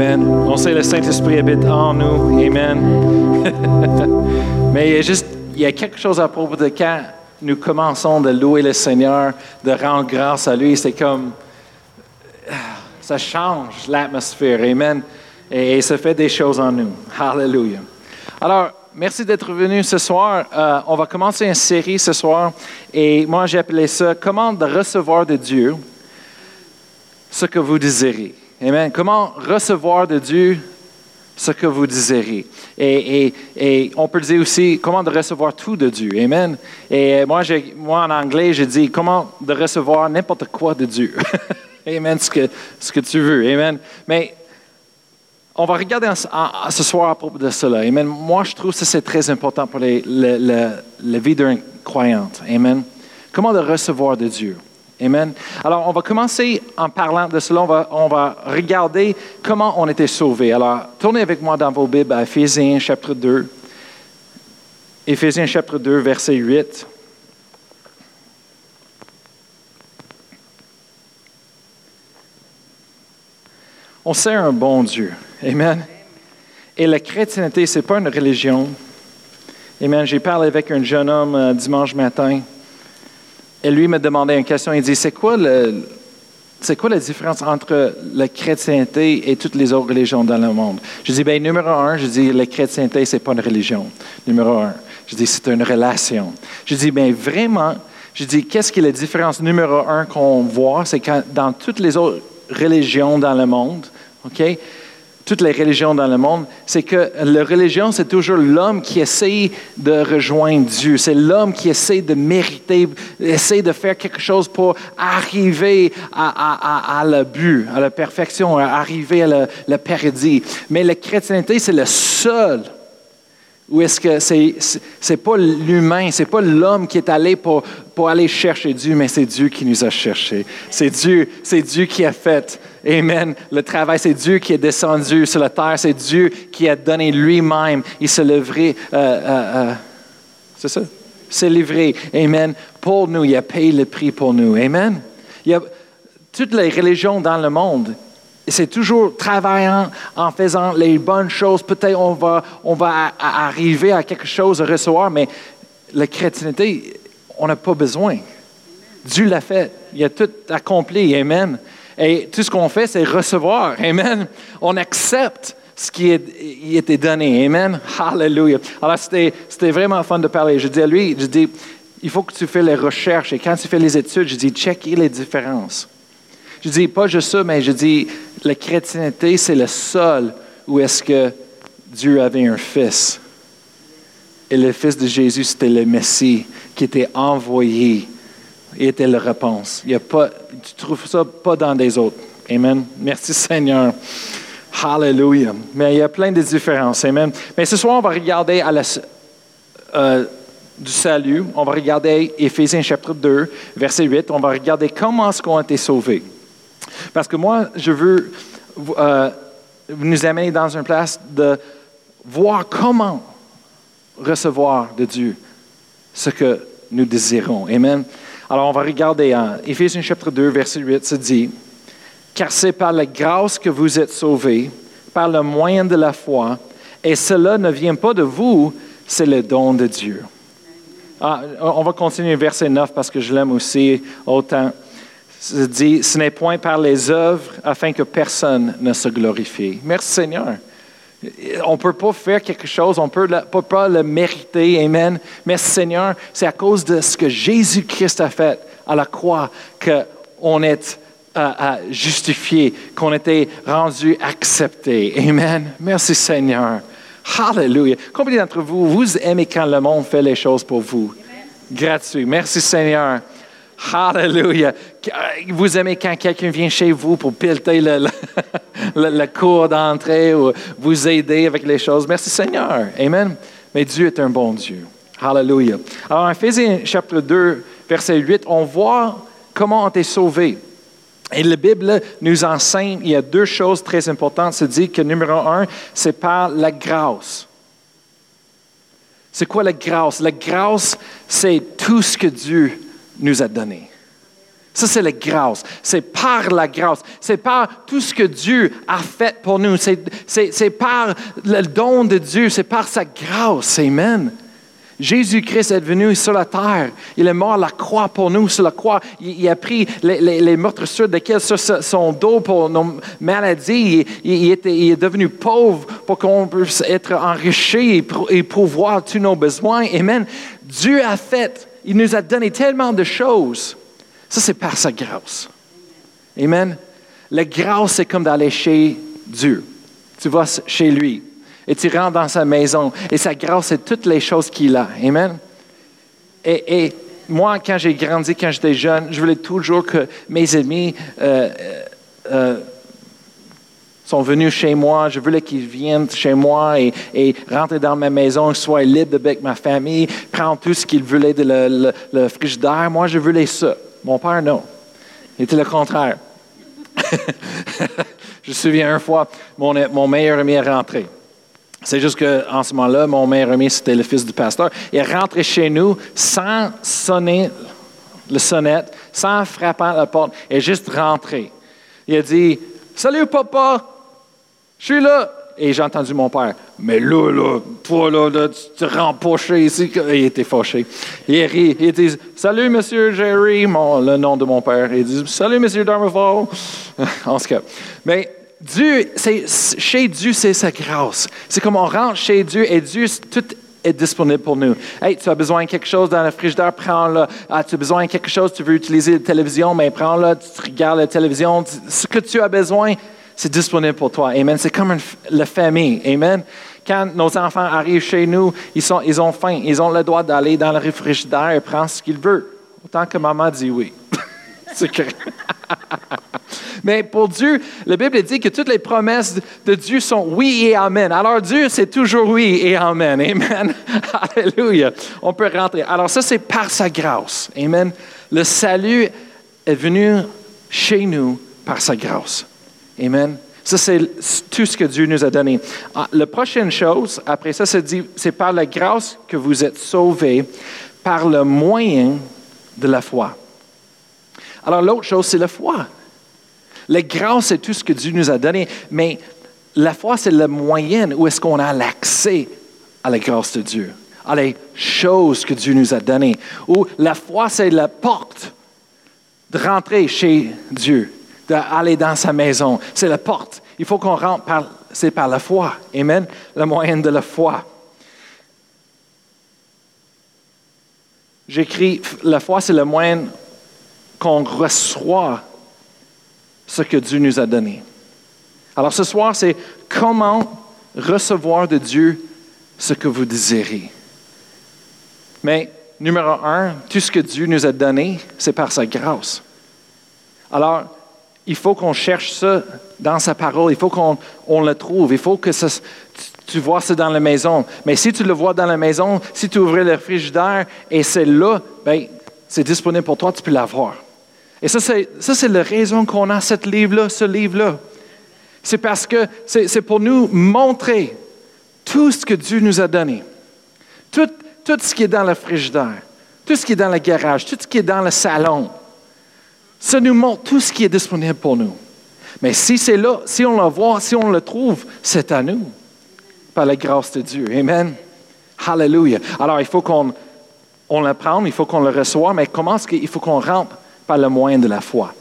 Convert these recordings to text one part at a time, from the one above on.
Amen. On sait le Saint-Esprit habite en nous. Amen. Mais il y, a juste, quelque chose à propos de quand nous commençons de louer le Seigneur, de rendre grâce à lui. C'est comme, ça change l'atmosphère. Amen. Et, ça fait des choses en nous. Hallelujah. Alors, merci d'être venu ce soir. Euh, on va commencer une série ce soir. Et moi, j'ai appelé ça Comment de recevoir de Dieu ce que vous désirez. Amen. Comment recevoir de Dieu ce que vous désirez? Et, on peut dire aussi comment de recevoir tout de Dieu? Amen. Et moi, moi en anglais, je dis comment de recevoir n'importe quoi de Dieu. Amen, ce que, ce que tu veux. Amen. Mais on va regarder ce soir à propos de cela. Amen. Moi, je trouve que c'est très important pour la vie d'un croyant. Amen. Comment de recevoir de Dieu? Amen. Alors, on va commencer en parlant de cela. On va, regarder comment on était sauvés. Alors, tournez avec moi dans vos Bibles à Éphésiens chapitre 2. Éphésiens chapitre 2, verset 8. On sait un bon Dieu. Amen. Et la chrétienté, ce n'est pas une religion. Amen. J'ai parlé avec un jeune homme euh, dimanche matin. Et lui me demandait une question. Il dit C'est quoi, la différence entre la chrétienté et toutes les autres religions dans le monde? Je dis Bien, numéro un, je dis La chrétienté, ce n'est pas une religion. Numéro un. Je dis C'est une relation. Je dis Bien, vraiment, je dis Qu'est-ce qui est la différence numéro un qu'on voit? C'est que dans toutes les autres religions dans le monde, OK? Toutes les religions dans le monde, c'est que la religion, c'est toujours l'homme qui essaie de rejoindre Dieu. C'est l'homme qui essaie de mériter, essaie de faire quelque chose pour arriver à, le but, à la perfection, arriver à le, le paradis. Mais la chrétienté, c'est le seul ou est-ce que c'est n'est pas l'humain, c'est pas l'homme qui est allé pour, pour aller chercher Dieu, mais c'est Dieu qui nous a cherchés. C'est Dieu, c'est Dieu qui a fait, Amen, le travail. C'est Dieu qui est descendu sur la terre. C'est Dieu qui a donné lui-même. Il s'est livré, euh, euh, euh, c'est ça? s'est livré, Amen, pour nous. Il a payé le prix pour nous. Amen. Il y a toutes les religions dans le monde c'est toujours travaillant en faisant les bonnes choses. Peut-être on va, on va arriver à quelque chose à recevoir, mais la chrétienté, on n'a pas besoin. Dieu l'a fait. Il a tout accompli. Amen. Et tout ce qu'on fait, c'est recevoir. Amen. On accepte ce qui est, été donné. Amen. Hallelujah. Alors, c'était, vraiment fun de parler. Je dis à lui, je dis, il faut que tu fais les recherches. Et quand tu fais les études, je dis, checker les différences. Je dis pas juste ça, mais je dis la chrétienté, c'est le seul où est-ce que Dieu avait un fils. Et le fils de Jésus, c'était le Messie qui était envoyé et était la réponse. Il y a pas, tu ne trouves ça pas dans des autres. Amen. Merci Seigneur. Hallelujah. Mais il y a plein de différences. Amen. Mais ce soir, on va regarder à la, euh, du salut. On va regarder Éphésiens chapitre 2, verset 8. On va regarder comment est-ce qu'on a été sauvés. Parce que moi, je veux euh, nous amener dans une place de voir comment recevoir de Dieu ce que nous désirons. Amen. Alors, on va regarder en Éphésiens chapitre 2, verset 8, se dit, Car c'est par la grâce que vous êtes sauvés, par le moyen de la foi, et cela ne vient pas de vous, c'est le don de Dieu. Ah, on va continuer verset 9 parce que je l'aime aussi autant dit, ce n'est point par les œuvres afin que personne ne se glorifie. Merci Seigneur. On ne peut pas faire quelque chose, on ne peut pas le mériter. Amen. Merci Seigneur. C'est à cause de ce que Jésus-Christ a fait à la croix qu'on est euh, euh, justifié, qu'on était rendu accepté. Amen. Merci Seigneur. Hallelujah. Combien d'entre vous, vous aimez quand le monde fait les choses pour vous? Gratuit. Merci Seigneur. Hallelujah. Vous aimez quand quelqu'un vient chez vous pour piloter le, le, cours d'entrée ou vous aider avec les choses. Merci Seigneur. Amen. Mais Dieu est un bon Dieu. Hallelujah. Alors, en Ephésiens chapitre 2, verset 8, on voit comment on est sauvé. Et la Bible nous enseigne, il y a deux choses très importantes. Se dit que numéro un, c'est par la grâce. C'est quoi la grâce? La grâce, c'est tout ce que Dieu nous a donné. Ça, c'est la grâce. C'est par la grâce. C'est par tout ce que Dieu a fait pour nous. C'est par le don de Dieu. C'est par sa grâce. Amen. Jésus-Christ est venu sur la terre. Il est mort à la croix pour nous, sur la croix. Il, a pris les, les, les desquels sur son dos pour nos maladies. Il, il est devenu pauvre pour qu'on puisse être enrichi et, et pouvoir tous nos besoins. Amen. Dieu a fait, il nous a donné tellement de choses. Ça, c'est par sa grâce. Amen. La grâce, c'est comme d'aller chez Dieu. Tu vas chez lui et tu rentres dans sa maison. Et sa grâce, c'est toutes les choses qu'il a. Amen. Et, moi, quand j'ai grandi, quand j'étais jeune, je voulais toujours que mes amis euh, euh, euh, sont venus chez moi. Je voulais qu'ils viennent chez moi et, et rentrent dans ma maison, soient libres avec ma famille, prendre tout ce qu'ils voulaient de le, le, frigidaire. Moi, je voulais ça. Mon père, non. Il était le contraire. je me souviens une fois, mon, mon meilleur ami est rentré. C'est juste qu'en ce moment-là, mon meilleur ami, c'était le fils du pasteur. Il est rentré chez nous sans sonner le sonnette, sans frapper à la porte, et juste rentré. Il a dit Salut papa, je suis là. Et j'ai entendu mon père Mais là, là, toi, là, tu te rends poché ici. Il était fâché. Il rit. Il dit Salut, monsieur Jerry, le nom de mon père. Il dit Salut, monsieur Darmafall. en ce cas. Mais Dieu, chez Dieu, c'est sa grâce. C'est comme on rentre chez Dieu et Dieu, tout est disponible pour nous. Hey, tu as besoin de quelque chose dans le frigidaire, prends-le. Ah, tu as besoin de quelque chose, tu veux utiliser la télévision, mais prends-le, tu regardes la télévision. Ce que tu as besoin, c'est disponible pour toi. Amen. C'est comme la famille. Amen. Quand nos enfants arrivent chez nous, ils, sont, ils ont faim. Ils ont le droit d'aller dans le frigidaire et prendre ce qu'ils veulent. Autant que maman dit oui. c'est Mais pour Dieu, la Bible dit que toutes les promesses de Dieu sont oui et amen. Alors Dieu, c'est toujours oui et amen. Amen. Alléluia. On peut rentrer. Alors ça, c'est par sa grâce. Amen. Le salut est venu chez nous par sa grâce. Amen. Ça, c'est tout ce que Dieu nous a donné. Ah, la prochaine chose, après ça, c'est par la grâce que vous êtes sauvés par le moyen de la foi. Alors l'autre chose, c'est la foi. La grâce, c'est tout ce que Dieu nous a donné, mais la foi, c'est le moyen où est-ce qu'on a l'accès à la grâce de Dieu, à les choses que Dieu nous a données. Ou la foi, c'est la porte de rentrer chez Dieu, d'aller dans sa maison. C'est la porte. Il faut qu'on rentre par, c'est par la foi. Amen. Le moyen de la foi. J'écris, la foi, c'est le moyen qu'on reçoit ce que Dieu nous a donné. Alors ce soir, c'est comment recevoir de Dieu ce que vous désirez. Mais numéro un, tout ce que Dieu nous a donné, c'est par sa grâce. Alors, il faut qu'on cherche ça dans sa parole, il faut qu'on le trouve, il faut que tu, vois ça dans la maison. Mais si tu le vois dans la maison, si tu ouvres le frigidaire et c'est là, ben, c'est disponible pour toi, tu peux l'avoir. Et ça, c'est la raison qu'on a ce livre-là, ce livre-là. C'est parce que c'est pour nous montrer tout ce que Dieu nous a donné. Tout, tout ce qui est dans le frigidaire, tout ce qui est dans le garage, tout ce qui est dans le salon. Ça nous montre tout ce qui est disponible pour nous. Mais si c'est là, si on le voit, si on le trouve, c'est à nous, par la grâce de Dieu. Amen. Hallelujah. Alors, il faut qu'on on le prenne, il faut qu'on le reçoive, mais comment est-ce qu'il faut qu'on rentre par le moyen de la foi?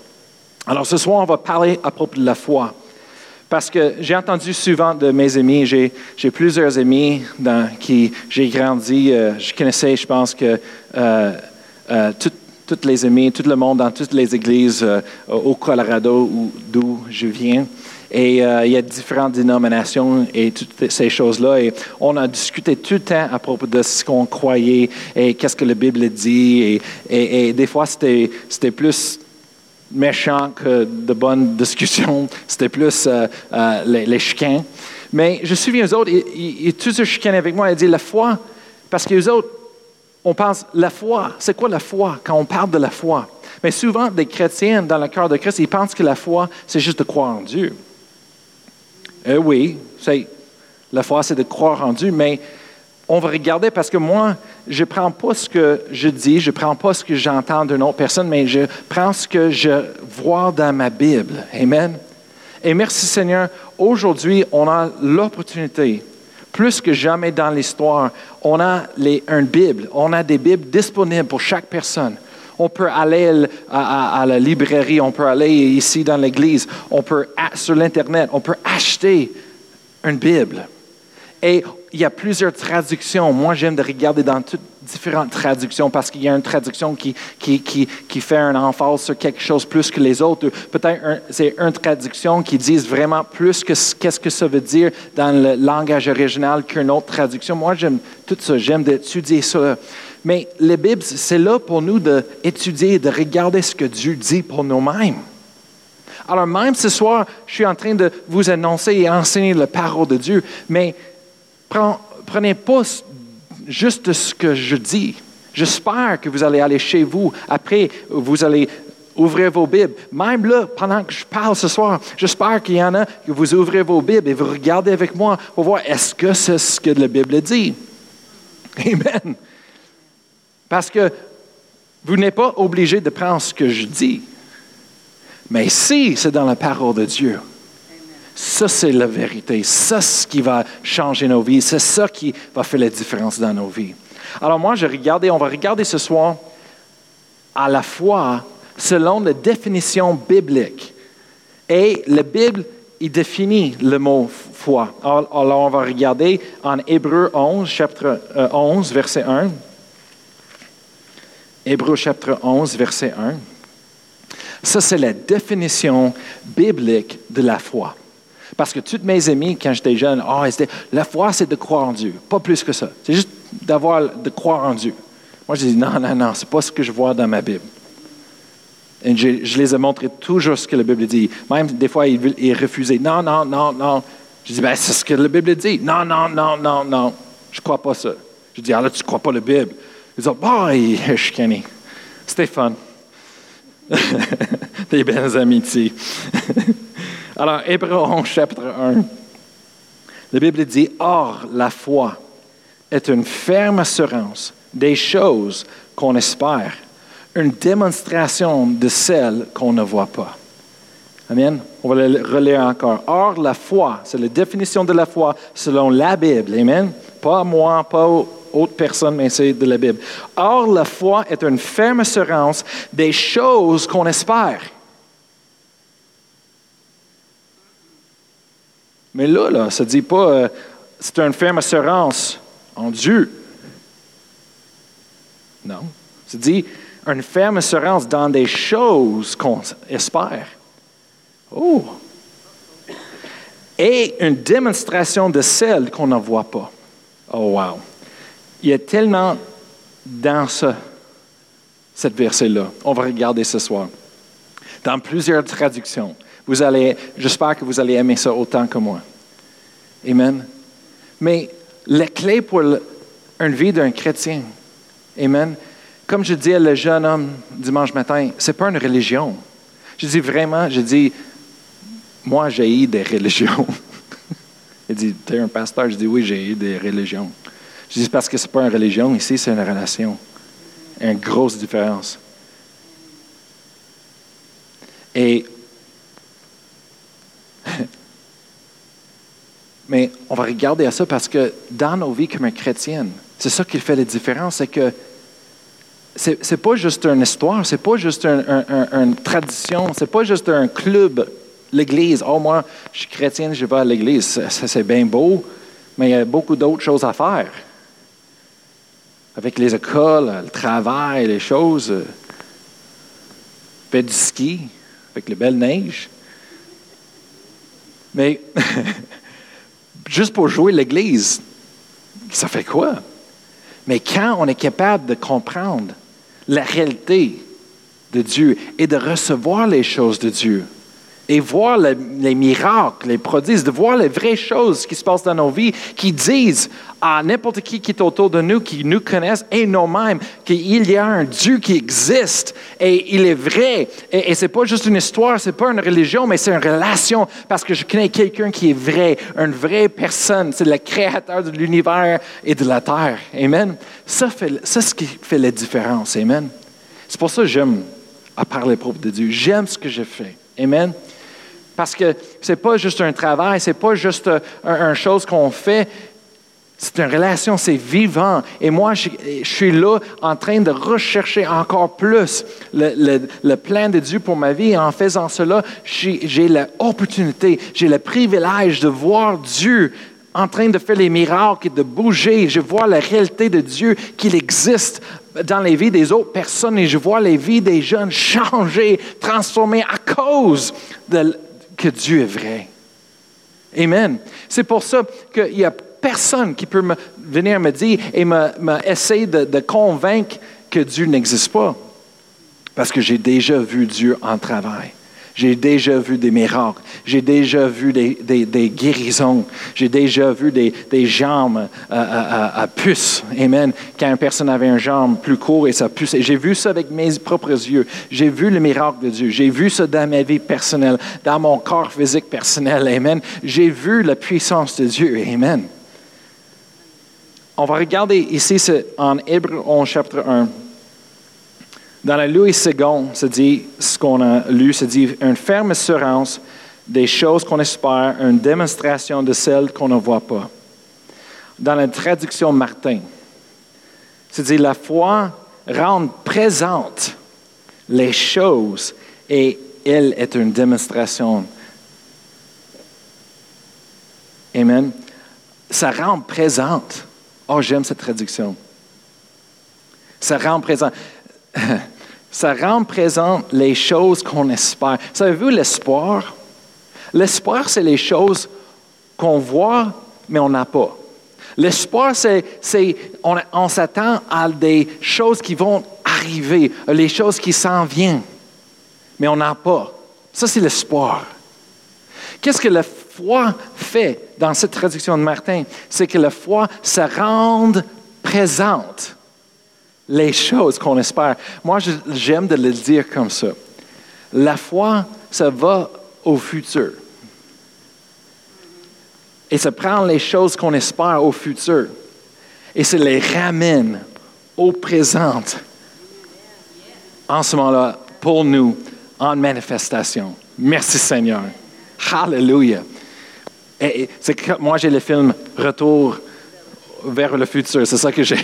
Alors ce soir, on va parler à propos de la foi. Parce que j'ai entendu souvent de mes amis, j'ai, plusieurs amis dans qui j'ai grandi, euh, je connaissais, je pense que euh, euh, toutes les amis, tout le monde dans toutes les églises au Colorado d'où je viens. Et il y a différentes dénominations et toutes ces choses-là. Et on a discuté tout le temps à propos de ce qu'on croyait et qu'est-ce que la Bible dit. Et, des fois, c'était, plus méchant que de bonnes discussions. C'était plus euh, euh, les, les chicanes. Mais je me souviens, eux autres, ils, tous chicané avec moi. Ils dit la foi, parce que les autres, on pense, la foi, c'est quoi la foi quand on parle de la foi? Mais souvent, des chrétiens dans le cœur de Christ, ils pensent que la foi, c'est juste de croire en Dieu. Euh, oui, la foi, c'est de croire en Dieu, mais on va regarder parce que moi, je ne prends pas ce que je dis, je ne prends pas ce que j'entends d'une autre personne, mais je prends ce que je vois dans ma Bible. Amen. Et merci Seigneur, aujourd'hui, on a l'opportunité, plus que jamais dans l'histoire, on a une Bible, on a des Bibles disponibles pour chaque personne. On peut aller à, la librairie, on peut aller ici dans l'église, on peut sur l'Internet, on peut acheter une Bible. Et il y a plusieurs traductions. Moi, j'aime de regarder dans toutes différentes traductions parce qu'il y a une traduction qui, qui, qui, qui, fait un emphase sur quelque chose plus que les autres. Peut-être c'est une traduction qui dit vraiment plus que qu'est-ce que ça veut dire dans le langage original qu'une autre traduction. Moi, j'aime tout ça. J'aime d'étudier ça. Mais la Bible, c'est là pour nous d'étudier, de regarder ce que Dieu dit pour nous-mêmes. Alors même ce soir, je suis en train de vous annoncer et enseigner la parole de Dieu, mais prenez pas juste ce que je dis. J'espère que vous allez aller chez vous. Après, vous allez ouvrir vos Bibles. Même là, pendant que je parle ce soir, j'espère qu'il y en a que vous ouvrez vos Bibles et vous regardez avec moi pour voir est-ce que c'est ce que la Bible dit. Amen. Parce que vous n'êtes pas obligé de prendre ce que je dis. Mais si c'est dans la parole de Dieu, ça, c'est la vérité. Ça, c'est ce qui va changer nos vies. C'est ça qui va faire la différence dans nos vies. Alors moi, je regardais, on va regarder ce soir à la foi selon la définition biblique. Et la Bible, il définit le mot foi. Alors, on va regarder en Hébreu 11, chapitre 11, euh, verset 1. Hébreu chapitre 11, verset 1. Ça, c'est la définition biblique de la foi. Parce que toutes mes amis, quand j'étais jeune, oh, la foi, c'est de croire en Dieu. Pas plus que ça. C'est juste d'avoir, de croire en Dieu. Moi, je dis, non, non, non, c'est pas ce que je vois dans ma Bible. Et je, les ai montré toujours ce que la Bible dit. Même des fois, ils, refusaient. Non, non, non, non. Je dis, ben, c'est ce que la Bible dit. Non, non, non, non, non. Je ne crois pas ça. Je dis, alors, tu ne crois pas la Bible. Ils disent, bah, chicané. C'était fun. Des belles amitiés. Alors, Hébreu 11, chapitre 1. La Bible dit Or, la foi est une ferme assurance des choses qu'on espère, une démonstration de celles qu'on ne voit pas. Amen. On va le relire encore. Or, la foi, c'est la définition de la foi selon la Bible. Amen. Pas moi, pas autre personne, mais c'est de la Bible. Or, la foi est une ferme assurance des choses qu'on espère. Mais là, là ça ne dit pas euh, c'est une ferme assurance en Dieu. Non. Ça dit une ferme assurance dans des choses qu'on espère. Oh! Et une démonstration de celles qu'on ne voit pas. Oh, wow! Il y a tellement dans ce, cette verset-là. On va regarder ce soir. Dans plusieurs traductions. Vous allez, j'espère que vous allez aimer ça autant que moi. Amen. Mais la clé pour une vie d'un chrétien, Amen, comme je dis à le jeune homme dimanche matin, ce n'est pas une religion. Je dis vraiment, je dis, moi j'ai eu des religions. Il dit, tu es un pasteur? Je dis, oui, j'ai eu des religions. Je dis, parce que ce n'est pas une religion, ici c'est une relation. Une grosse différence. Et Mais on va regarder à ça parce que dans nos vies comme chrétiennes, c'est ça qui fait la différence, c'est que c'est n'est pas juste une histoire, c'est pas juste une tradition, c'est pas juste un club, l'Église. Oh, moi, je suis chrétienne, je vais à l'Église. C'est bien beau, mais il y a beaucoup d'autres choses à faire. Avec les écoles, le travail, les choses. Faire du ski, avec les belles neiges. Mais juste pour jouer l'Église, ça fait quoi? Mais quand on est capable de comprendre la réalité de Dieu et de recevoir les choses de Dieu, et voir les miracles, les prodiges, de voir les vraies choses qui se passent dans nos vies, qui disent à n'importe qui qui est autour de nous, qui nous connaissent et nous-mêmes, qu'il y a un Dieu qui existe et il est vrai. Et, et ce n'est pas juste une histoire, ce n'est pas une religion, mais c'est une relation parce que je connais quelqu'un qui est vrai, une vraie personne. C'est le créateur de l'univers et de la terre. Amen. Ça, fait, ça c'est ce qui fait la différence. Amen. C'est pour ça que j'aime à parler propre de Dieu. J'aime ce que je fais. Amen. Parce que ce n'est pas juste un travail, ce n'est pas juste une chose qu'on fait, c'est une relation, c'est vivant. Et moi, je, suis là en train de rechercher encore plus le, plan de Dieu pour ma vie. Et en faisant cela, j'ai l'opportunité, j'ai le privilège de voir Dieu en train de faire les miracles et de bouger. Je vois la réalité de Dieu, qu'il existe dans les vies des autres personnes et je vois les vies des jeunes changer, transformer à cause de, que Dieu est vrai. Amen. C'est pour ça qu'il n'y a personne qui peut me, venir me dire et de, de convaincre que Dieu n'existe pas. Parce que j'ai déjà vu Dieu en travail. J'ai déjà vu des miracles. J'ai déjà vu des, guérisons. J'ai déjà vu des, jambes à, puce. Amen. Quand une personne avait une jambe plus courte et ça puce. J'ai vu ça avec mes propres yeux. J'ai vu le miracle de Dieu. J'ai vu ça dans ma vie personnelle, dans mon corps physique personnel. Amen. J'ai vu la puissance de Dieu. Amen. On va regarder ici en Hébreu 11, chapitre 1. Dans la Louis II, se dit, ce qu'on a lu, se dit une ferme assurance des choses qu'on espère, une démonstration de celles qu'on ne voit pas. Dans la traduction Martin, se dit la foi rend présente les choses et elle est une démonstration. Amen. Ça rend présente. Oh, j'aime cette traduction. Ça rend présente. ça rend présent les choses qu'on espère. Savez-vous l'espoir? L'espoir, c'est les choses qu'on voit, mais on n'a pas. L'espoir, c'est, on, on s'attend à des choses qui vont arriver, les choses qui s'en viennent, mais on n'a pas. Ça, c'est l'espoir. Qu'est-ce que la foi fait dans cette traduction de Martin? C'est que la foi se rend présente les choses qu'on espère. Moi, j'aime de le dire comme ça. La foi, ça va au futur. Et ça prend les choses qu'on espère au futur. Et ça les ramène au présent. En ce moment-là, pour nous, en manifestation. Merci Seigneur. Hallelujah. Et, moi, j'ai le film Retour vers le futur. C'est ça que j'ai.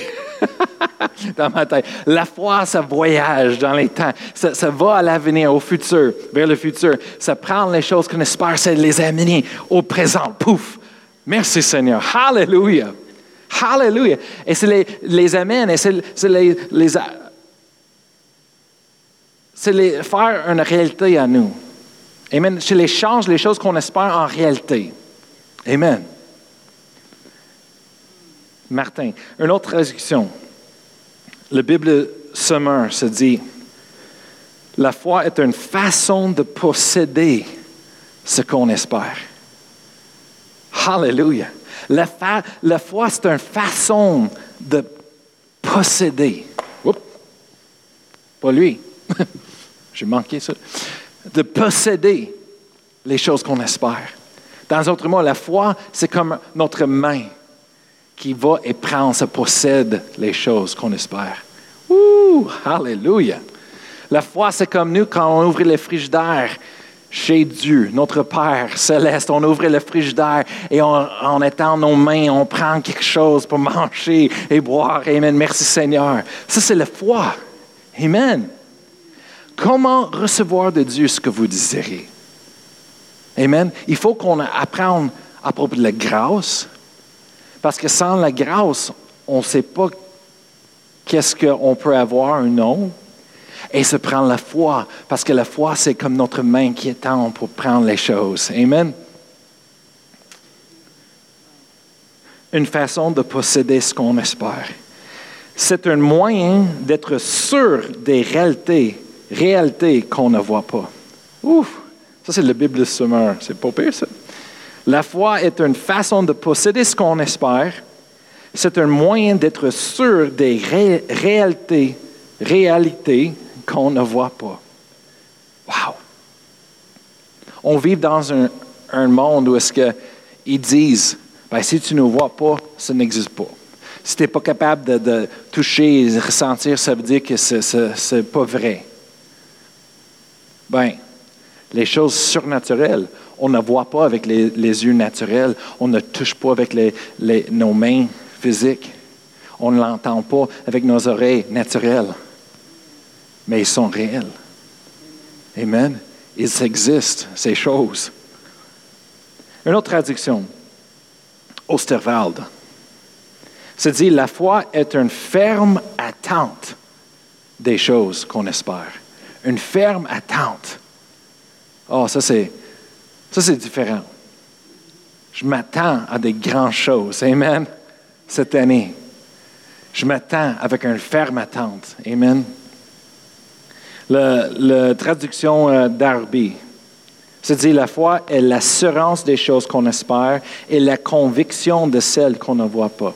dans ma tête. La foi, ça voyage dans les temps. Ça, va à l'avenir, au futur, vers le futur. Ça prend les choses qu'on espère, c'est les amener au présent. Pouf! Merci Seigneur. Hallelujah. Hallelujah. Et c'est les, les amène, et c'est les, les les faire une réalité à nous. Amen. C'est les change les choses qu'on espère en réalité. Amen. Martin, une autre traduction. La Bible Summer se dit, la foi est une façon de posséder ce qu'on espère. Hallelujah. La, foi, c'est une façon de posséder. Oups. Pas lui. J'ai manqué ça. De posséder les choses qu'on espère. Dans d'autres mots, la foi, c'est comme notre main qui va et prend, se possède les choses qu'on espère. Ouh, hallelujah. La foi, c'est comme nous quand on ouvre le frigidaire chez Dieu, notre Père céleste. On ouvre le frigidaire et on, en étend nos mains, on prend quelque chose pour manger et boire. Amen. Merci Seigneur. Ça, c'est la foi. Amen. Comment recevoir de Dieu ce que vous désirez? Amen. Il faut qu'on apprenne à propos de la grâce, parce que sans la grâce, on ne sait pas qu'est-ce qu'on peut avoir ou non. Et se prendre la foi, parce que la foi, c'est comme notre main qui étend pour prendre les choses. Amen. Une façon de posséder ce qu'on espère. C'est un moyen d'être sûr des réalités, réalités qu'on ne voit pas. Ouf, Ça, c'est la Bible de Semeur. C'est pas pire, ça. La foi est une façon de posséder ce qu'on espère. C'est un moyen d'être sûr des réalités, qu'on ne voit pas. Wow! On vit dans un, monde où est-ce qu'ils disent, ben, si tu ne vois pas, ça n'existe pas. Si tu n'es pas capable de, de, toucher et ressentir, ça veut dire que ce n'est pas vrai. Ben, les choses surnaturelles, on ne voit pas avec les, yeux naturels, on ne touche pas avec nos mains physiques, on ne l'entend pas avec nos oreilles naturelles, mais ils sont réels. Amen. Ils existent, ces choses. Une autre traduction, Osterwald. Se dit, la foi est une ferme attente des choses qu'on espère. Une ferme attente. Oh, ça c'est, ça c'est différent. Je m'attends à des grandes choses. Amen. Cette année. Je m'attends avec une ferme attente. Amen. La, traduction euh, d'Arby, se dit la foi est l'assurance des choses qu'on espère et la conviction de celles qu'on ne voit pas.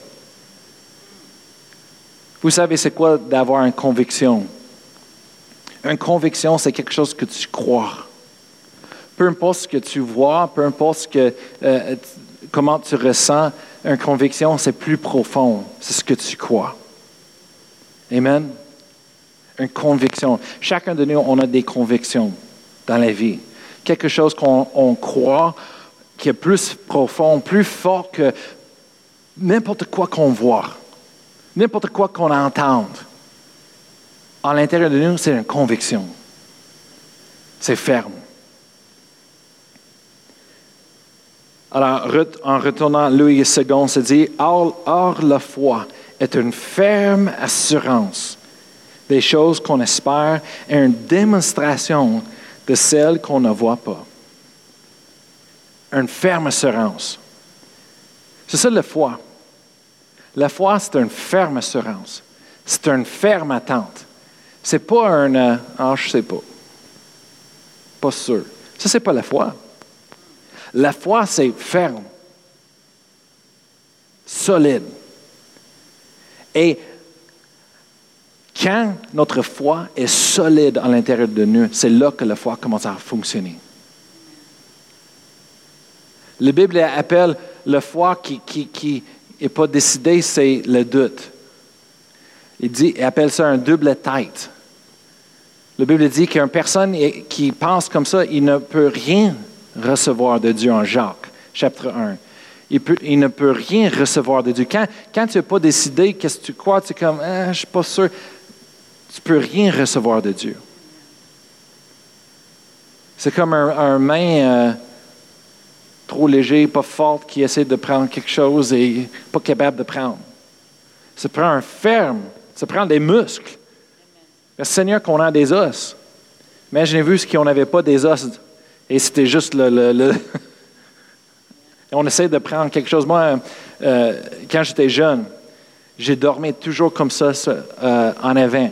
Vous savez, c'est quoi d'avoir une conviction? Une conviction, c'est quelque chose que tu crois. Peu importe ce que tu vois, peu importe ce que, euh, comment tu ressens, une conviction, c'est plus profond. C'est ce que tu crois. Amen? Une conviction. Chacun de nous, on a des convictions dans la vie. Quelque chose qu'on croit qui est plus profond, plus fort que n'importe quoi qu'on voit, n'importe quoi qu'on entende. À l'intérieur de nous, c'est une conviction. C'est ferme. Alors, en retournant, Louis II se dit, or, or la foi est une ferme assurance des choses qu'on espère et une démonstration de celles qu'on ne voit pas. Une ferme assurance. C'est ça la foi. La foi, c'est une ferme assurance. C'est une ferme attente. C'est pas un euh, ah, je sais pas. Pas sûr. Ça, c'est pas la foi. La foi, c'est ferme, solide. Et quand notre foi est solide à l'intérieur de nous, c'est là que la foi commence à fonctionner. La Bible appelle la foi qui n'est pas décidée, c'est le doute. Il, dit, il appelle ça un double tête. La Bible dit qu'une personne qui pense comme ça, il ne peut rien recevoir de Dieu en Jacques, chapitre 1. Il, ne peut rien recevoir de Dieu. Quand, tu n'as pas décidé, qu'est-ce que tu crois, tu es comme, ah, je ne suis pas sûr tu ne peux rien recevoir de Dieu. C'est comme un, main euh, trop léger, pas forte, qui essaie de prendre quelque chose et pas capable de prendre. Ça prend un ferme, ça prend des muscles. Merci Seigneur qu'on a des os. Imaginez-vous ce qu'on n'avait pas des os et c'était juste le. on essaie de prendre quelque chose. Moi, euh, quand j'étais jeune, j'ai dormi toujours comme ça euh, en avant.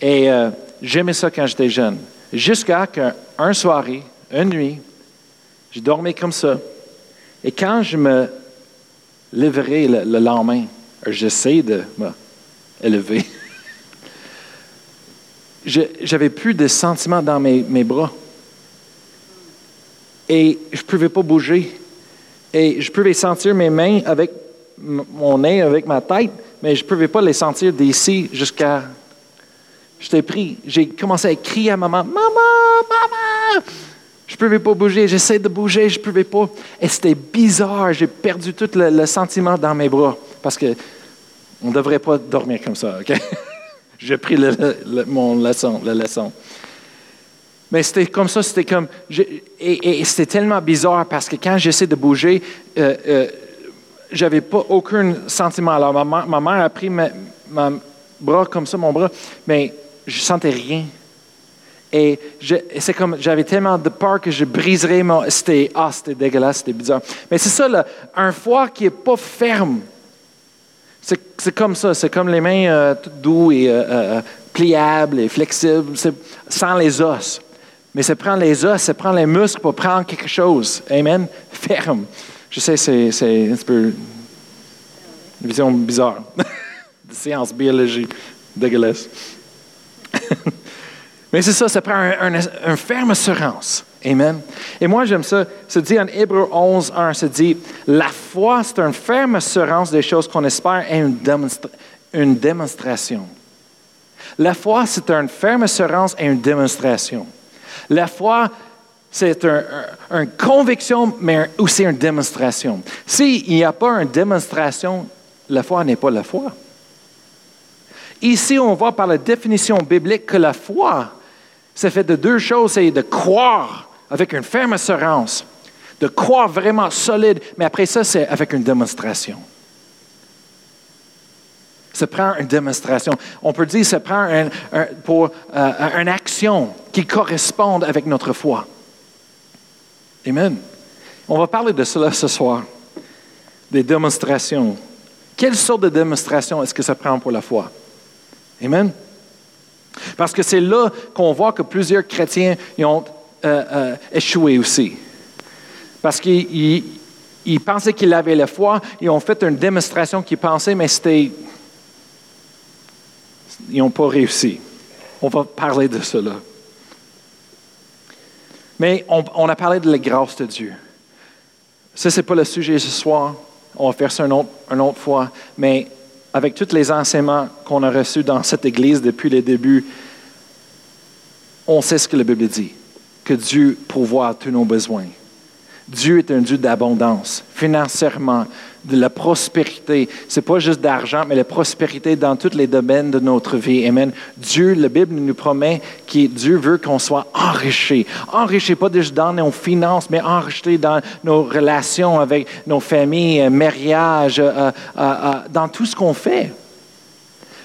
Et euh, j'aimais ça quand j'étais jeune. Jusqu'à qu'un soirée, une nuit, je dormais comme ça. Et quand je me lèverai le, lendemain, j'essaie de m'élever, j'avais plus de sentiments dans mes, mes bras. Et je ne pouvais pas bouger. Et je pouvais sentir mes mains avec mon nez, avec ma tête, mais je ne pouvais pas les sentir d'ici jusqu'à J'étais pris. J'ai commencé à crier à maman Maman, maman Je ne pouvais pas bouger. J'essaie de bouger, je ne pouvais pas. Et c'était bizarre. J'ai perdu tout le, sentiment dans mes bras. Parce que on ne devrait pas dormir comme ça, OK? J'ai pris mon leçon, la leçon. Mais c'était comme ça, c'était comme. et, c'était tellement bizarre parce que quand j'essaie de bouger, euh, euh, j'avais pas aucun sentiment. Alors, ma, ma mère a pris mon bras comme ça, mon bras, mais je sentais rien. Et c'est comme, j'avais tellement de peur que je briserais mon. C'était, ah, c'était dégueulasse, c'était bizarre. Mais c'est ça, là, un foie qui n'est pas ferme. C'est, comme ça, c'est comme les mains euh, douces et euh, euh, pliables et flexibles, sans les os. Mais ça prend les os, ça prend les muscles pour prendre quelque chose. Amen. Ferme. Je sais, c'est un peu une vision bizarre. de science, biologie. Dégueulasse. Mais c'est ça, ça prend un, ferme assurance. Amen. Et moi, j'aime ça. Ça dit en Hébreu 11, 1, ça dit La foi, c'est une ferme assurance des choses qu'on espère et une, une démonstration. La foi, c'est une ferme assurance et une démonstration. La foi, c'est une conviction, mais aussi une démonstration. S'il n'y a pas une démonstration, la foi n'est pas la foi. Ici, on voit par la définition biblique que la foi, c'est fait de deux choses, c'est de croire avec une ferme assurance, de croire vraiment solide, mais après ça, c'est avec une démonstration. Ça prend une démonstration. On peut dire ça prend pour, euh, une action qui corresponde avec notre foi. Amen. On va parler de cela ce soir, des démonstrations. Quelle sorte de démonstration est-ce que ça prend pour la foi? Amen. Parce que c'est là qu'on voit que plusieurs chrétiens ont euh, euh, échoué aussi. Parce qu'ils pensaient qu'ils avaient la foi, ils ont fait une démonstration qu'ils pensaient, mais c'était. Ils n'ont pas réussi. On va parler de cela. Mais on, a parlé de la grâce de Dieu. Ça, ce n'est pas le sujet ce soir. On va faire ça une autre, une fois. Mais avec tous les enseignements qu'on a reçus dans cette Église depuis le début, on sait ce que la Bible dit, que Dieu pourvoit tous nos besoins. Dieu est un Dieu d'abondance, financièrement, de la prospérité. Ce n'est pas juste d'argent, mais la prospérité dans tous les domaines de notre vie. Amen. Dieu, la Bible nous promet que Dieu veut qu'on soit enrichi. Enrichi, pas juste dans nos finances, mais enrichi dans nos relations avec nos familles, euh, mariages, euh, euh, dans tout ce qu'on fait.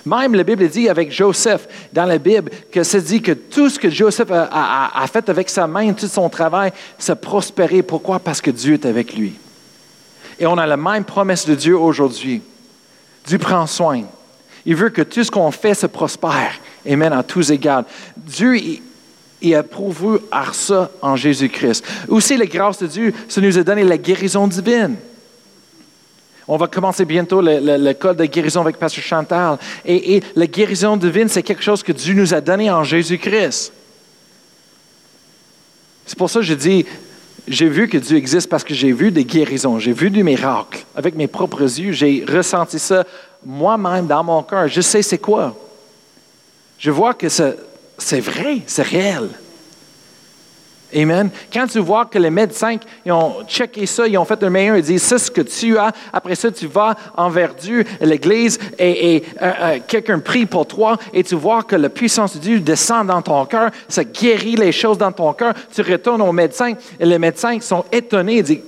Même la Bible dit avec Joseph dans la Bible que c'est dit que tout ce que Joseph a, fait avec sa main, tout son travail, s'est prospéré. Pourquoi? Parce que Dieu est avec lui. Et on a la même promesse de Dieu aujourd'hui. Dieu prend soin. Il veut que tout ce qu'on fait se prospère. Amen, à tous égards. Dieu, il, a prouvé à ça en Jésus-Christ. Aussi, la grâce de Dieu, ça nous a donné la guérison divine. On va commencer bientôt le, code de guérison avec Pasteur Chantal. Et, et la guérison divine, c'est quelque chose que Dieu nous a donné en Jésus-Christ. C'est pour ça que je dis, j'ai vu que Dieu existe parce que j'ai vu des guérisons, j'ai vu des miracles. Avec mes propres yeux, j'ai ressenti ça moi-même dans mon cœur. Je sais c'est quoi. Je vois que c'est vrai, c'est réel. Amen. Quand tu vois que les médecins ils ont checké ça, ils ont fait un meilleur, ils disent c'est ce que tu as. Après ça, tu vas envers Dieu, l'église, et, euh, euh, quelqu'un prie pour toi, et tu vois que la puissance de Dieu descend dans ton cœur, ça guérit les choses dans ton cœur. Tu retournes au médecin, et les médecins sont étonnés, ils disent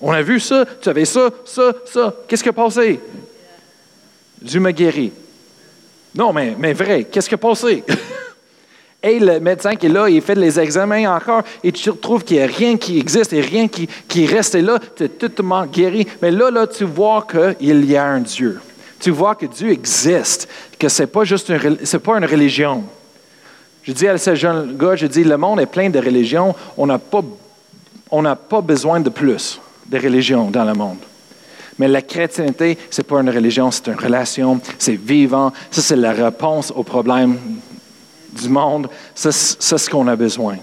On a vu ça, tu avais ça, ça, ça. Qu'est-ce qui a passé? Dieu m'a guéri. Non, mais, mais vrai, qu'est-ce qui a passé? Et le médecin qui est là, il fait les examens encore, et tu trouves qu'il n'y a rien qui existe et rien qui, qui reste là, tu es totalement guéri. Mais là, là, tu vois qu'il y a un Dieu. Tu vois que Dieu existe, que ce n'est pas juste une, pas une religion. Je dis à ce jeune gars, je dis, le monde est plein de religions, on n'a pas, pas besoin de plus de religions dans le monde. Mais la chrétienté, ce n'est pas une religion, c'est une relation, c'est vivant. Ça, c'est la réponse aux problèmes du monde, c'est ce qu'on a besoin.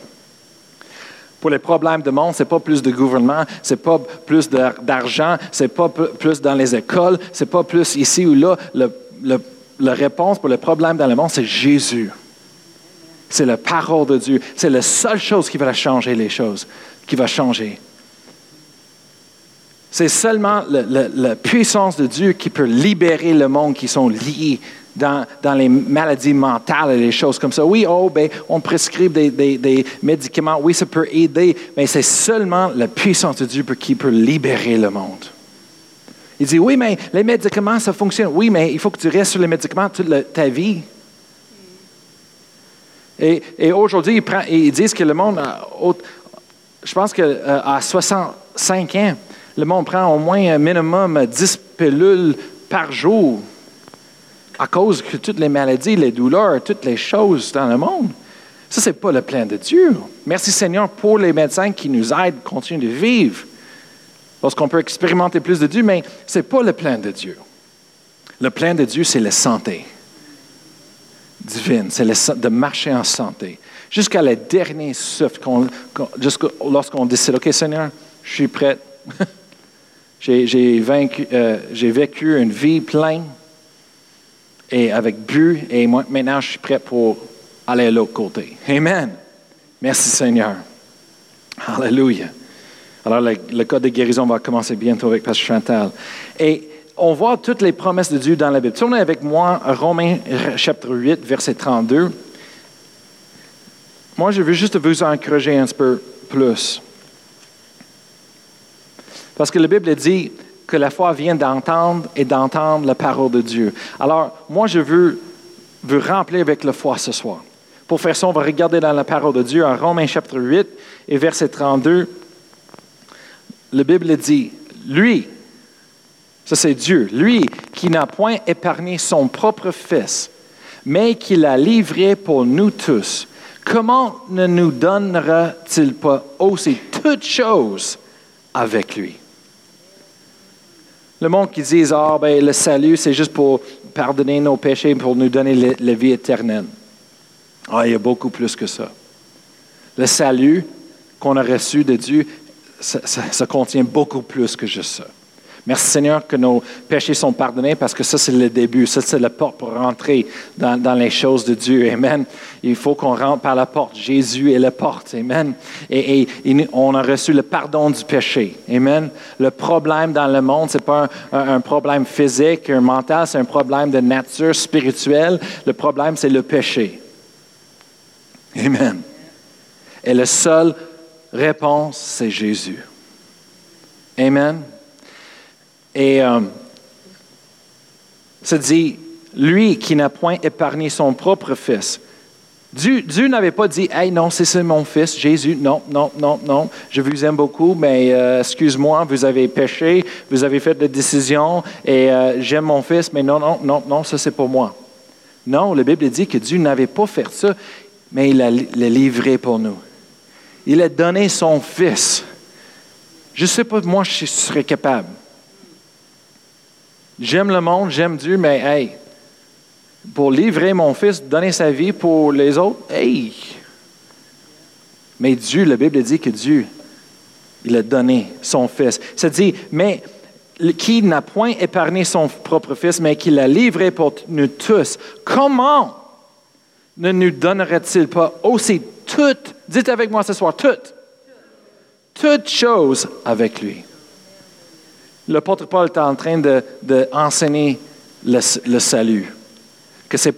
Pour les problèmes du monde, ce n'est pas plus de gouvernement, ce n'est pas plus d'argent, ce n'est pas plus dans les écoles, ce n'est pas plus ici ou là. la réponse pour les problèmes dans le monde, c'est Jésus. C'est la parole de Dieu. C'est la seule chose qui va changer les choses, qui va changer. C'est seulement la puissance de Dieu qui peut libérer le monde qui sont liés dans, les maladies mentales et les choses comme ça. Oui, oh, ben, on prescrit des, médicaments. Oui, ça peut aider, mais c'est seulement la puissance de Dieu qui peut libérer le monde. Il dit, oui, mais les médicaments, ça fonctionne. Oui, mais il faut que tu restes sur les médicaments toute ta vie. Et, aujourd'hui, ils, disent que le monde, je pense qu'à euh, 65 ans, le monde prend au moins un minimum 10 pilules par jour à cause de toutes les maladies, les douleurs, toutes les choses dans le monde. Ça, ce n'est pas le plan de Dieu. Merci Seigneur pour les médecins qui nous aident à continuer de vivre lorsqu'on peut expérimenter plus de Dieu, mais ce n'est pas le plan de Dieu. Le plan de Dieu, c'est la santé divine, c'est de marcher en santé. Jusqu'à la dernière souffle, lorsqu'on décide, OK Seigneur, je suis prêt. Euh, j'ai vécu une vie pleine et avec but, et moi, maintenant je suis prêt pour aller à l'autre côté. Amen. Merci Seigneur. Alléluia. Alors, le, code de guérison va commencer bientôt avec Pasteur Chantal. Et on voit toutes les promesses de Dieu dans la Bible. Tournez avec moi Romains chapitre 8, verset 32. Moi, je veux juste vous encourager un peu plus. Parce que la Bible dit que la foi vient d'entendre et d'entendre la parole de Dieu. Alors, moi, je veux vous remplir avec la foi ce soir. Pour faire ça, on va regarder dans la parole de Dieu en Romains chapitre 8 et verset 32. La Bible dit, lui, ça c'est Dieu, lui qui n'a point épargné son propre Fils, mais qui l'a livré pour nous tous, comment ne nous donnera-t-il pas aussi toutes choses avec lui? Le monde qui dit, ah, ben, le salut, c'est juste pour pardonner nos péchés, pour nous donner la vie éternelle. Ah, il y a beaucoup plus que ça. Le salut qu'on a reçu de Dieu, ça, contient beaucoup plus que juste ça. Merci Seigneur que nos péchés sont pardonnés parce que ça, c'est le début. Ça, c'est la porte pour rentrer dans, les choses de Dieu. Amen. Il faut qu'on rentre par la porte. Jésus est la porte. Amen. Et, on a reçu le pardon du péché. Amen. Le problème dans le monde, ce n'est pas un, problème physique, un mental, c'est un problème de nature spirituelle. Le problème, c'est le péché. Amen. Et la seule réponse, c'est Jésus. Amen. Et euh, dit, lui qui n'a point épargné son propre fils. Dieu, n'avait pas dit, hey, non, c'est mon fils, Jésus, non, non, non, non, je vous aime beaucoup, mais euh, excuse-moi, vous avez péché, vous avez fait des décisions, et euh, j'aime mon fils, mais non, non, non, non, ça c'est pour moi. Non, la Bible dit que Dieu n'avait pas fait ça mais il l'a livré pour nous. Il a donné son Fils. Je ne sais pas, moi, je serais capable. J'aime le monde, j'aime Dieu, mais hey, pour livrer mon Fils, donner sa vie pour les autres, hey! Mais Dieu, la Bible dit que Dieu, il a donné son Fils. Ça dit, mais qui n'a point épargné son propre Fils, mais qui l'a livré pour nous tous, comment ne nous donnerait-il pas aussi toutes, dites avec moi ce soir, toutes, toutes choses avec lui? L'apôtre Paul est en train d'enseigner de, le, salut. Que c'est,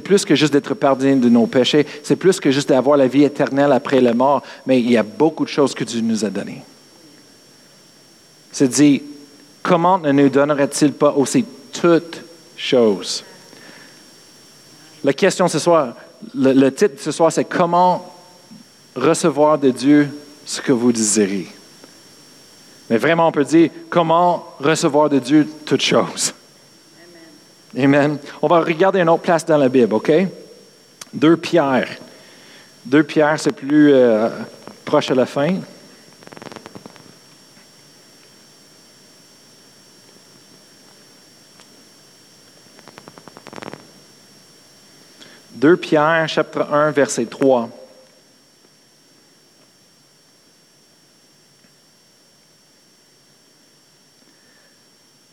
plus que juste d'être pardonné de nos péchés, c'est plus que juste d'avoir la vie éternelle après la mort, mais il y a beaucoup de choses que Dieu nous a données. C'est dit, comment ne nous donnerait-il pas aussi toutes choses? La question ce soir, le, titre ce soir, c'est comment recevoir de Dieu ce que vous désirez. Mais vraiment, on peut dire comment recevoir de Dieu toutes choses? Amen. On va regarder une autre place dans la Bible, OK? Deux pierres. Deux pierres, c'est plus euh, proche à la fin. 2 Pierre, chapitre 1, verset 3.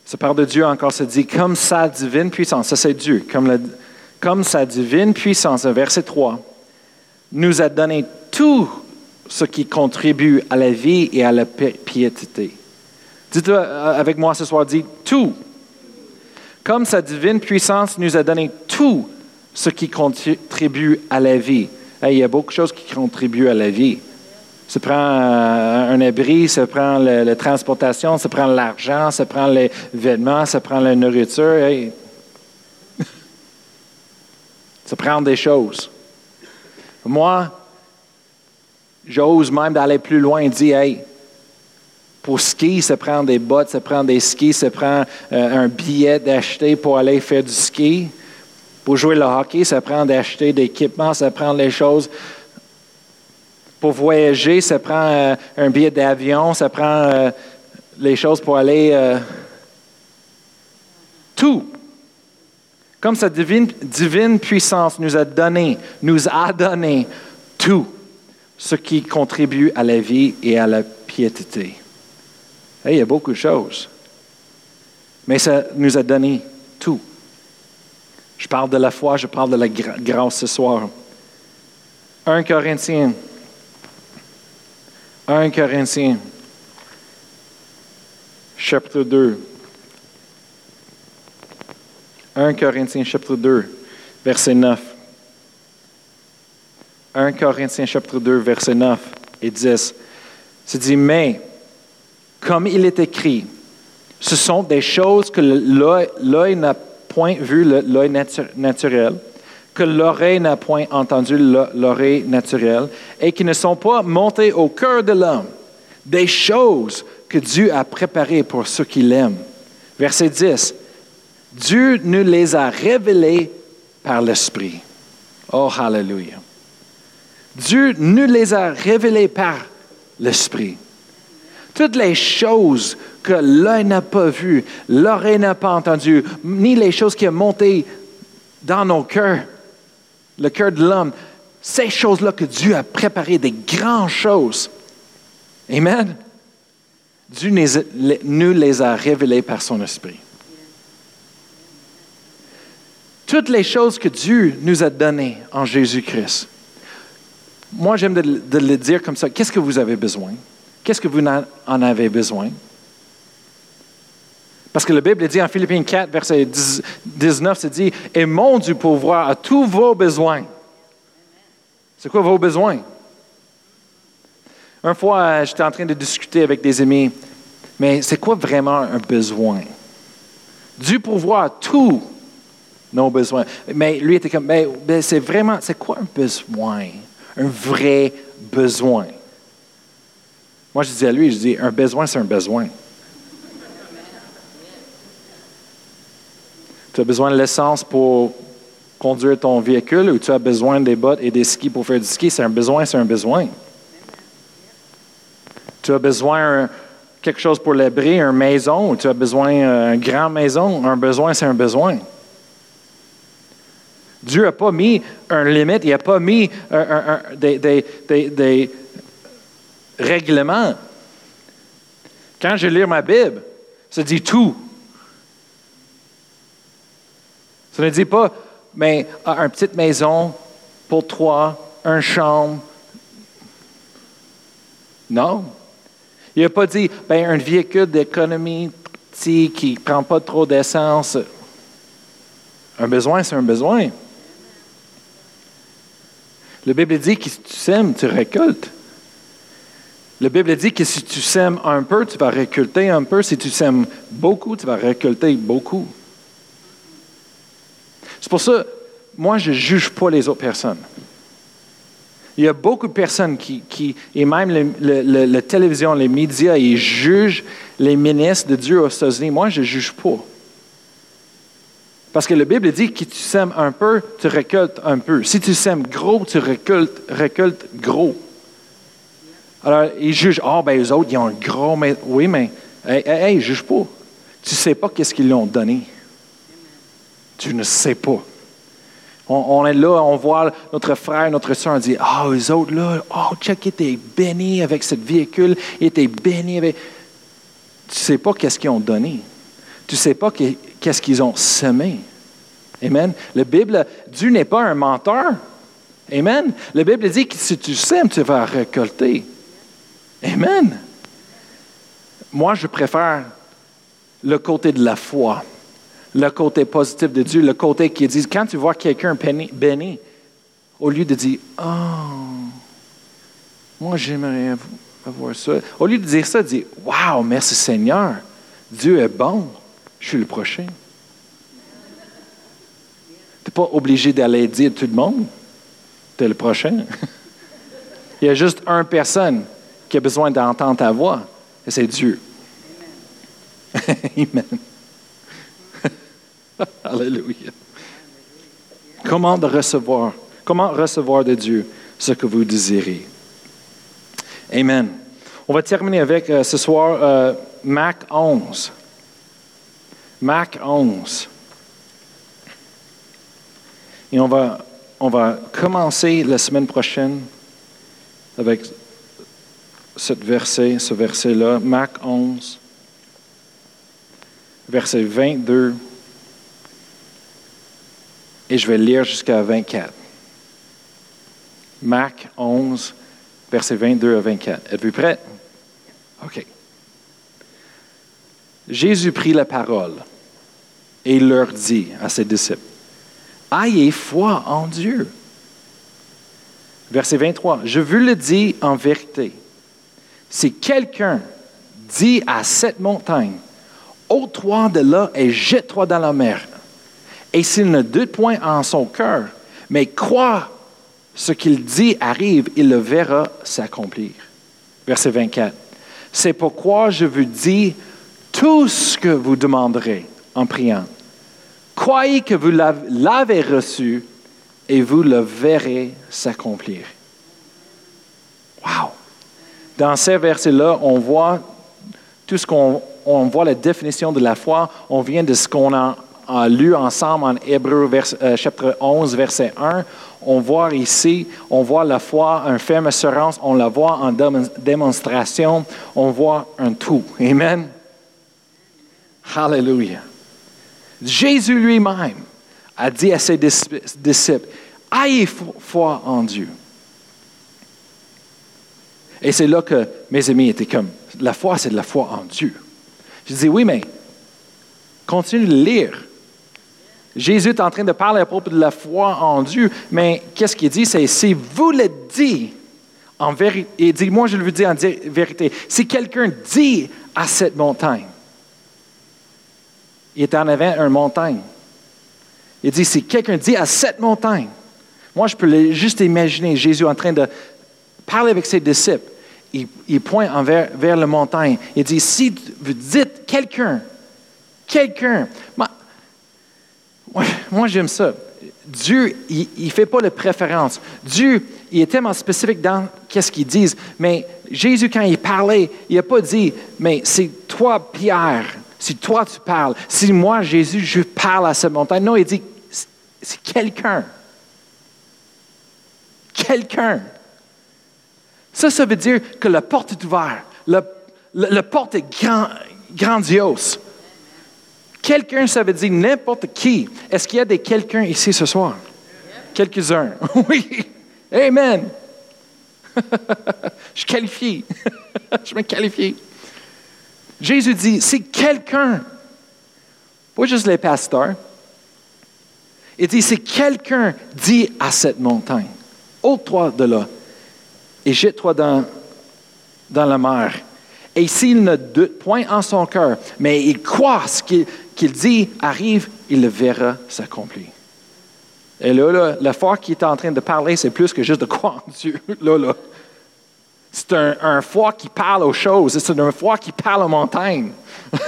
Ça parle de Dieu encore, ça dit comme sa divine puissance, ça c'est Dieu, comme, sa divine puissance, verset 3, nous a donné tout ce qui contribue à la vie et à la piété. Dites-le euh, avec moi ce soir, dites tout. Comme sa divine puissance nous a donné tout ce qui contribue à la vie. il y a beaucoup de choses qui contribuent à la vie. Ça prend euh, un abri, ça prend la, transportation, ça prend l'argent, ça prend les vêtements, ça prend la nourriture. ça prend des choses. Moi, j'ose même d'aller plus loin et dire, hey, pour ski, ça prend des bottes, ça prend des skis, ça prend euh, un billet d'acheter pour aller faire du ski. Pour jouer le hockey, ça prend d'acheter des équipements, ça prend les choses. Pour voyager, ça prend euh, un billet d'avion, ça prend euh, les choses pour aller... euh, tout. Comme sa divine, puissance nous a donné, nous a donné tout ce qui contribue à la vie et à la piété. Il y a beaucoup de choses. Mais ça nous a donné tout. Je parle de la foi, je parle de la grâce ce soir. 1 Corinthiens. 1 Corinthiens. Chapitre 2. 1 Corinthiens chapitre 2, verset 9. 1 Corinthiens chapitre 2, verset 9 et 10. C'est dit, mais, comme il est écrit, ce sont des choses que l'œil n'a point vu, le- l'œil natu- naturel, que l'oreille n'a point entendu, le- l'oreille naturelle, et qui ne sont pas montées au cœur de l'homme. Des choses que Dieu a préparées pour ceux qui l'aiment. Verset 10. Dieu nous les a révélées par l'Esprit. Oh, hallelujah. Dieu nous les a révélées par l'Esprit. Toutes les choses que l'œil n'a pas vues, l'oreille n'a pas entendues, ni les choses qui ont monté dans nos cœurs, le cœur de l'homme, ces choses-là que Dieu a préparées, des grandes choses. Amen. Dieu nous les- a révélées par son Esprit. Toutes les choses que Dieu nous a données en Jésus-Christ. Moi, j'aime de, de le dire comme ça. Qu'est-ce que vous avez besoin? Qu'est-ce que vous en avez besoin? Parce que la Bible dit en Philippiens 4, verset 10 19, c'est dit, et mon Dieu pourvoir à tous vos besoins. C'est quoi vos besoins? Une fois, j'étais en train de discuter avec des amis, mais c'est quoi vraiment un besoin? Dieu pourvoit à tous nos besoins. Mais lui était comme, mais, mais c'est vraiment, c'est quoi un besoin? Un vrai besoin. Moi, je dis à lui, je dis, un besoin, c'est un besoin. Tu as besoin de l'essence pour conduire ton véhicule ou tu as besoin des bottes et des skis pour faire du ski, c'est un besoin, c'est un besoin. Tu as besoin de quelque chose pour l'abri, une maison, ou tu as besoin d'une grande maison, un besoin, c'est un besoin. Dieu n'a pas mis un limite, il n'a pas mis un- un- des- des règlements. Quand je lis ma Bible, ça dit tout. Ça ne dit pas, mais une petite maison pour toi, un chambre. Non. Il n'a pas dit, ben, un véhicule d'économie qui ne prend pas trop d'essence. Un besoin, c'est un besoin. La Bible dit que si tu sèmes, tu récoltes. La Bible dit que si tu sèmes un peu, tu vas récolter un peu. Si tu sèmes beaucoup, tu vas récolter beaucoup. C'est pour ça, moi, je ne juge pas les autres personnes. Il y a beaucoup de personnes qui, et même la télévision, les médias, ils jugent les ministres de Dieu aux États-Unis. Moi, je ne juge pas. Parce que la Bible dit que tu sèmes un peu, tu récoltes un peu. Si tu sèmes gros, tu récoltes, récoltes gros. Alors, ils jugent, ah, ben, eux autres, ils ont un gros. Mais, oui, mais, hey, hey, hey, juge pas. Tu ne sais pas qu'est-ce qu'ils lui ont donné. Tu ne sais pas. On, est là, on voit notre frère, notre soeur, on dit Ah, eux autres là, oh, check, étaient bénis avec ce véhicule, ils étaient bénis avec. Tu ne sais pas qu'est-ce qu'ils ont donné. Tu ne sais pas que- qu'est-ce qu'ils ont semé. Amen. La Bible, Dieu n'est pas un menteur. Amen. La Bible dit que si tu sèmes, tu vas récolter. Amen. Moi, je préfère le côté de la foi le côté positif de Dieu, le côté qui dit, quand tu vois quelqu'un béni, au lieu de dire, oh, moi j'aimerais av- avoir ça, au lieu de dire ça, dis, wow, merci Seigneur, Dieu est bon, je suis le prochain. Tu n'es pas obligé d'aller dire tout le monde, tu es le prochain. Il y a juste une personne qui a besoin d'entendre ta voix, et c'est Dieu. Amen. Alléluia. Comment recevoir, comment recevoir de Dieu ce que vous désirez? Amen. On va terminer avec euh, ce soir euh, Mac 11. Mac 11. Et on va, on va commencer la semaine prochaine avec ce verset, ce verset-là, Mac 11, verset 22, et je vais lire jusqu'à 24. Mac 11, verset 22 à 24. Êtes-vous prêts? OK. Jésus prit la parole et leur dit à ses disciples, Ayez foi en Dieu. Verset 23, Je vous le dis en vérité, si quelqu'un dit à cette montagne, ôte-toi de là et jette-toi dans la mer, et s'il ne doute point en son cœur, mais croit ce qu'il dit arrive, il le verra s'accomplir. Verset 24. C'est pourquoi je vous dis tout ce que vous demanderez en priant. Croyez que vous l'avez reçu et vous le verrez s'accomplir. Wow! Dans ces versets-là, on voit tout ce qu'on on voit la définition de la foi. On vient de ce qu'on a, lu ensemble en Hébreu euh, chapitre 11, verset 1. On voit ici, on voit la foi, un ferme assurance, on la voit en démonstration, on voit un tout. Amen. Hallelujah. Jésus lui-même a dit à ses disciples, ayez foi en Dieu. Et c'est là que mes amis étaient comme, la foi, c'est de la foi en Dieu. Je dis, oui, mais continue de lire. Jésus est en train de parler à propos de la foi en Dieu, mais qu'est-ce qu'il dit? C'est si vous le dites en vérité, dit, moi je le dis en vérité, si quelqu'un dit à cette montagne, il est en avant une montagne. Il dit, si quelqu'un dit à cette montagne, moi je peux juste imaginer Jésus en train de parler avec ses disciples. Il, pointe vers la montagne. Il dit, si vous dites quelqu'un, quelqu'un, moi, j'aime ça. Dieu, il ne fait pas de préférence. Dieu, il est tellement spécifique dans qu'est-ce qu'il dit. Mais Jésus, quand il parlait, il n'a pas dit, mais c'est toi, Pierre, si toi tu parles, si moi, Jésus, je parle à cette montagne. Non, il dit, c'est quelqu'un. Quelqu'un. Ça, ça veut dire que la porte est ouverte. La, porte est grandiose. Quelqu'un, ça veut dire n'importe qui. Est-ce qu'il y a des quelqu'un ici ce soir? Quelques-uns. Oui. Amen. Je qualifie. Je me qualifie. Jésus dit, c'est quelqu'un, pas juste les pasteurs. Il dit, c'est quelqu'un dit à cette montagne, ôte-toi de là et jette-toi dans, dans la mer. Et s'il ne doute point en son cœur, mais il croit ce qu'il dit arrive, il le verra s'accomplir. Et là, la foi qui est en train de parler, c'est plus que juste de croire en Dieu. Là, là. C'est un foi qui parle aux choses. C'est un foi qui parle aux montagnes.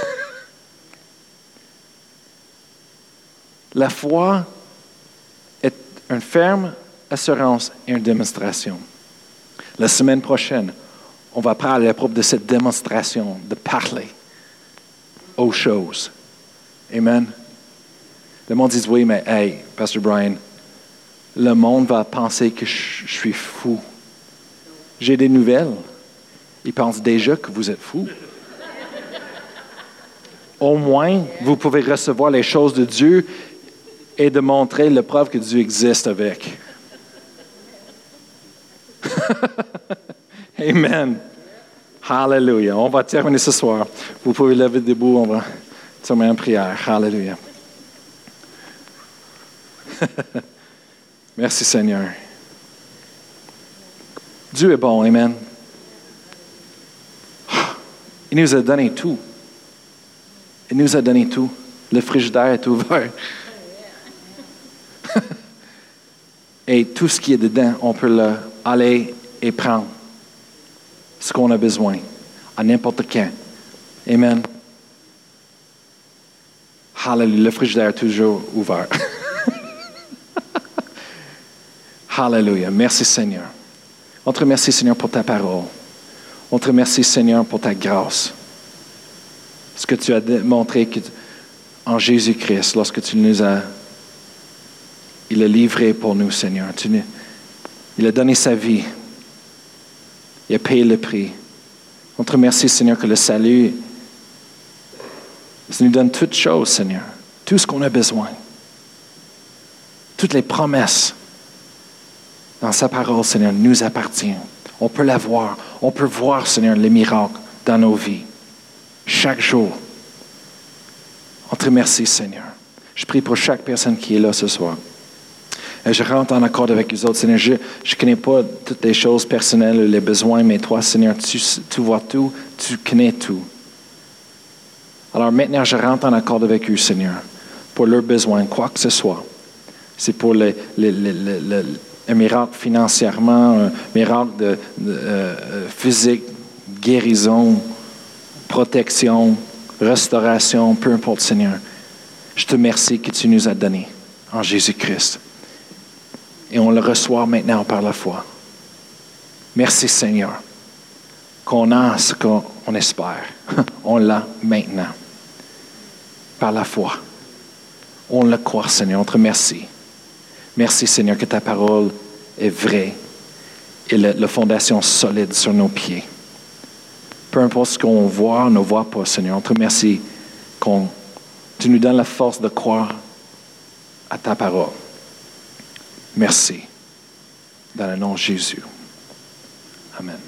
la foi est une ferme assurance et une démonstration. La semaine prochaine, on va parler à propos de cette démonstration de parler aux choses. Amen. Le monde dit oui, mais hey, Pastor Brian, le monde va penser que je, suis fou. J'ai des nouvelles. Ils pensent déjà que vous êtes fou. Au moins, vous pouvez recevoir les choses de Dieu et de montrer la preuve que Dieu existe avec. Amen. Hallelujah. On va terminer ce soir. Vous pouvez lever debout. On va terminer en prière. Hallelujah. Merci Seigneur. Dieu est bon. Amen. Il nous a donné tout. Il nous a donné tout. Le frigidaire est ouvert. Et tout ce qui est dedans, on peut le aller et prendre ce qu'on a besoin à n'importe quand. Amen. Hallelujah. Le frigidaire est toujours ouvert. Hallelujah. Merci Seigneur. On te remercie Seigneur pour ta parole. On te remercie, Seigneur, pour ta grâce. Ce que tu as montré que, en Jésus-Christ, lorsque tu nous as. Il a livré pour nous, Seigneur. Tu, il a donné sa vie. Il a le prix. On te remercie, Seigneur, que le salut, ça nous donne toutes choses, Seigneur. Tout ce qu'on a besoin. Toutes les promesses dans sa parole, Seigneur, nous appartiennent. On peut la voir. On peut voir, Seigneur, les miracles dans nos vies. Chaque jour. On te remercie, Seigneur. Je prie pour chaque personne qui est là ce soir. Et je rentre en accord avec les autres. Seigneur, je ne connais pas toutes les choses personnelles, les besoins, mais toi, Seigneur, tu, vois tout, tu connais tout. Alors maintenant, je rentre en accord avec eux, Seigneur, pour leurs besoins, quoi que ce soit. C'est pour les, les, un miracle financièrement, un miracle de, euh, physique, guérison, protection, restauration, peu importe, Seigneur. Je te remercie que tu nous as donné en Jésus-Christ. Et on le reçoit maintenant par la foi. Merci, Seigneur, qu'on a ce qu'on espère. on l'a maintenant, par la foi. On le croit, Seigneur. On te remercie. Merci Seigneur que ta parole est vraie et la, fondation solide sur nos pieds. Peu importe ce qu'on voit, on ne voit pas, Seigneur. On te remercie que tu nous donnes la force de croire à ta parole. Merci. Dans le nom de Jésus. Amen.